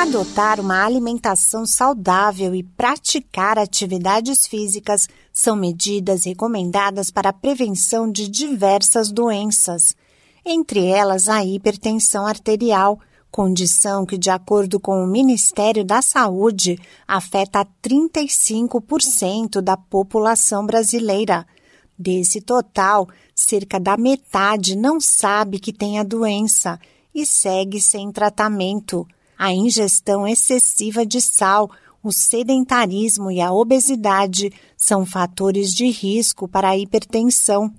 Adotar uma alimentação saudável e praticar atividades físicas são medidas recomendadas para a prevenção de diversas doenças, entre elas a hipertensão arterial, condição que, de acordo com o Ministério da Saúde, afeta 35% da população brasileira. Desse total, cerca da metade não sabe que tem a doença e segue sem tratamento a ingestão excessiva de sal, o sedentarismo e a obesidade são fatores de risco para a hipertensão.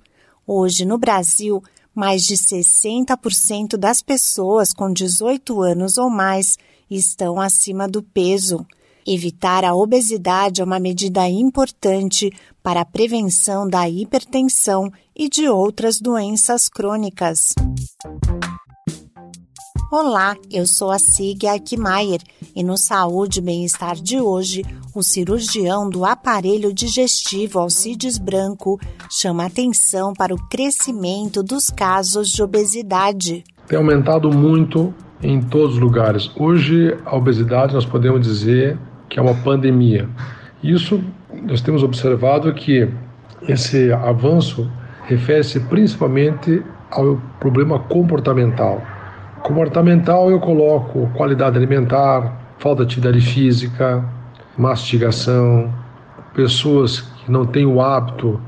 Hoje, no Brasil, mais de 60% das pessoas com 18 anos ou mais estão acima do peso. Evitar a obesidade é uma medida importante para a prevenção da hipertensão e de outras doenças crônicas. Olá, eu sou a Sig Aikmaier e no Saúde e Bem-Estar de hoje, o cirurgião do aparelho digestivo Alcides Branco chama atenção para o crescimento dos casos de obesidade. Tem aumentado muito em todos os lugares. Hoje, a obesidade nós podemos dizer que é uma pandemia. Isso nós temos observado que esse avanço refere-se principalmente ao problema comportamental Comportamental eu coloco qualidade alimentar, falta de atividade física, mastigação, pessoas que não têm o hábito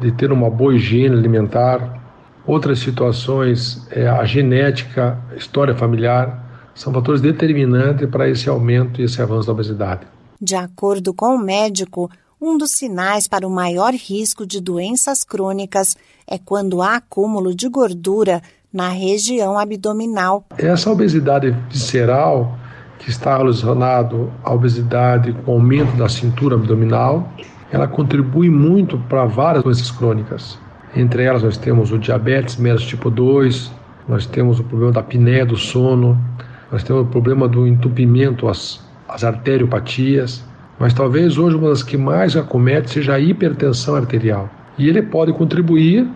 de ter uma boa higiene alimentar. Outras situações, é a genética, a história familiar, são fatores determinantes para esse aumento e esse avanço da obesidade. De acordo com o médico, um dos sinais para o maior risco de doenças crônicas é quando há acúmulo de gordura na região abdominal. Essa obesidade visceral, que está relacionado à obesidade com aumento da cintura abdominal, ela contribui muito para várias doenças crônicas. Entre elas nós temos o diabetes mellitus tipo 2, nós temos o problema da apneia do sono, nós temos o problema do entupimento, as, as arteriopatias, mas talvez hoje uma das que mais acomete seja a hipertensão arterial. E ele pode contribuir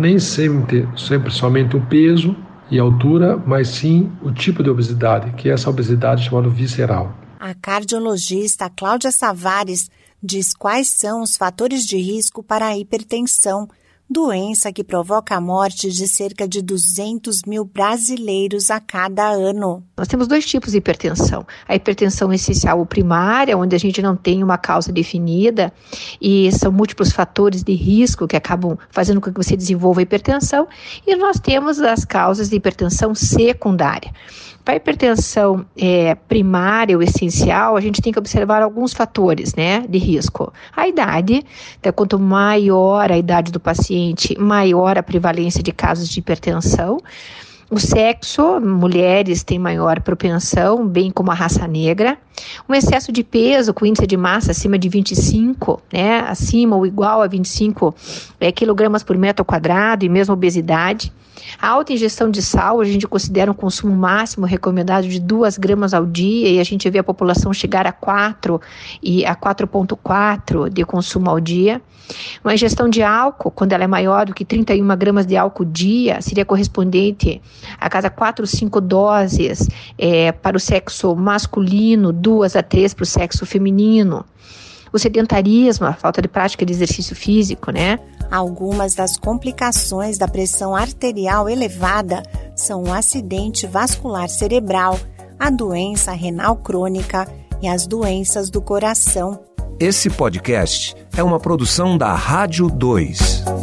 nem sempre, sempre somente o peso e altura, mas sim o tipo de obesidade, que é essa obesidade chamada visceral. A cardiologista Cláudia Savares diz quais são os fatores de risco para a hipertensão doença que provoca a morte de cerca de 200 mil brasileiros a cada ano. Nós temos dois tipos de hipertensão: a hipertensão essencial ou primária, onde a gente não tem uma causa definida e são múltiplos fatores de risco que acabam fazendo com que você desenvolva hipertensão, e nós temos as causas de hipertensão secundária. Para a hipertensão é, primária ou essencial, a gente tem que observar alguns fatores né, de risco. A idade, então, quanto maior a idade do paciente, maior a prevalência de casos de hipertensão. O sexo, mulheres têm maior propensão, bem como a raça negra. Um excesso de peso com índice de massa acima de 25, né, acima ou igual a 25 é, quilogramas por metro quadrado e mesmo obesidade. A alta ingestão de sal, a gente considera um consumo máximo recomendado de 2 gramas ao dia e a gente vê a população chegar a 4 e a 4,4 de consumo ao dia. Uma ingestão de álcool, quando ela é maior do que 31 gramas de álcool dia, seria correspondente a cada 4 ou 5 doses é, para o sexo masculino, 2 a 3 para o sexo feminino. O sedentarismo, a falta de prática de exercício físico, né? Algumas das complicações da pressão arterial elevada são o acidente vascular cerebral, a doença renal crônica e as doenças do coração. Esse podcast é uma produção da Rádio 2.